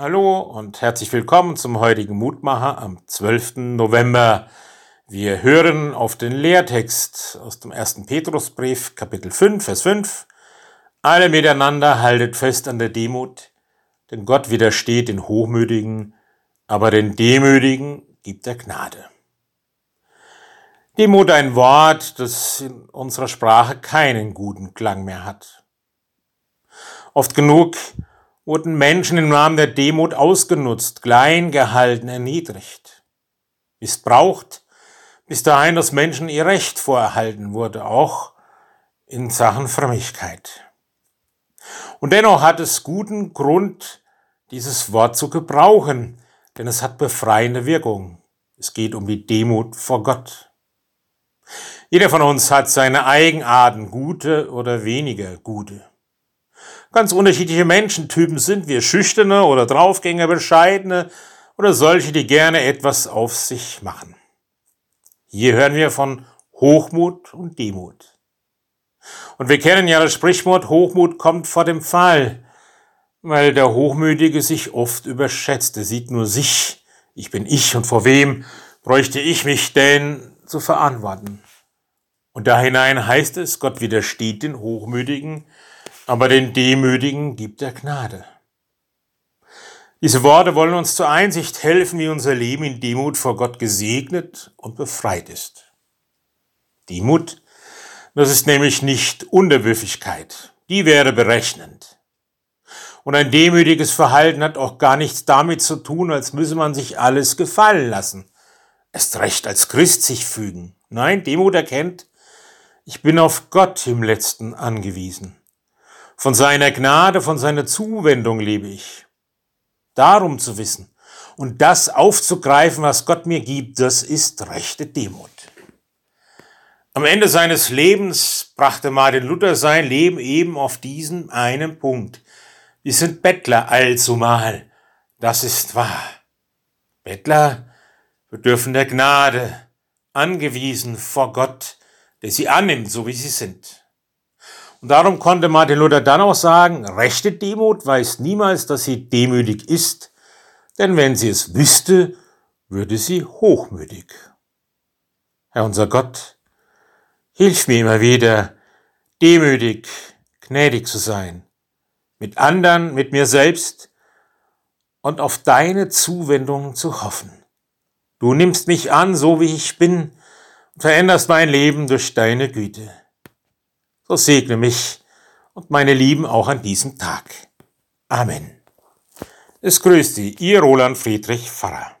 Hallo und herzlich willkommen zum heutigen Mutmacher am 12. November. Wir hören auf den Lehrtext aus dem 1. Petrusbrief, Kapitel 5, Vers 5. Alle miteinander haltet fest an der Demut, denn Gott widersteht den Hochmütigen, aber den Demütigen gibt er Gnade. Demut ein Wort, das in unserer Sprache keinen guten Klang mehr hat. Oft genug wurden Menschen im Namen der Demut ausgenutzt, klein gehalten, erniedrigt, missbraucht, bis dahin, dass Menschen ihr Recht vorerhalten wurde, auch in Sachen Frömmigkeit. Und dennoch hat es guten Grund, dieses Wort zu gebrauchen, denn es hat befreiende Wirkung. Es geht um die Demut vor Gott. Jeder von uns hat seine Eigenarten, gute oder weniger gute. Ganz unterschiedliche Menschentypen sind wir, schüchterne oder Draufgänger, bescheidene oder solche, die gerne etwas auf sich machen. Hier hören wir von Hochmut und Demut. Und wir kennen ja das Sprichwort, Hochmut kommt vor dem Fall, weil der Hochmütige sich oft überschätzt. Er sieht nur sich, ich bin ich und vor wem bräuchte ich mich denn zu verantworten. Und da hinein heißt es, Gott widersteht den Hochmütigen, aber den Demütigen gibt er Gnade. Diese Worte wollen uns zur Einsicht helfen, wie unser Leben in Demut vor Gott gesegnet und befreit ist. Demut, das ist nämlich nicht Unterwürfigkeit, die wäre berechnend. Und ein demütiges Verhalten hat auch gar nichts damit zu tun, als müsse man sich alles gefallen lassen. Erst recht als Christ sich fügen. Nein, Demut erkennt, ich bin auf Gott im letzten angewiesen. Von seiner Gnade, von seiner Zuwendung lebe ich. Darum zu wissen und das aufzugreifen, was Gott mir gibt, das ist rechte Demut. Am Ende seines Lebens brachte Martin Luther sein Leben eben auf diesen einen Punkt. Wir sind Bettler allzumal. Das ist wahr. Bettler bedürfen der Gnade, angewiesen vor Gott, der sie annimmt, so wie sie sind. Und darum konnte Martin Luther dann auch sagen, rechte Demut weiß niemals, dass sie demütig ist, denn wenn sie es wüsste, würde sie hochmütig. Herr unser Gott, hilf mir immer wieder, demütig, gnädig zu sein, mit anderen, mit mir selbst und auf deine Zuwendung zu hoffen. Du nimmst mich an, so wie ich bin, und veränderst mein Leben durch deine Güte so segne mich und meine Lieben auch an diesem Tag. Amen. Es grüßt Sie, Ihr Roland Friedrich Pfarrer.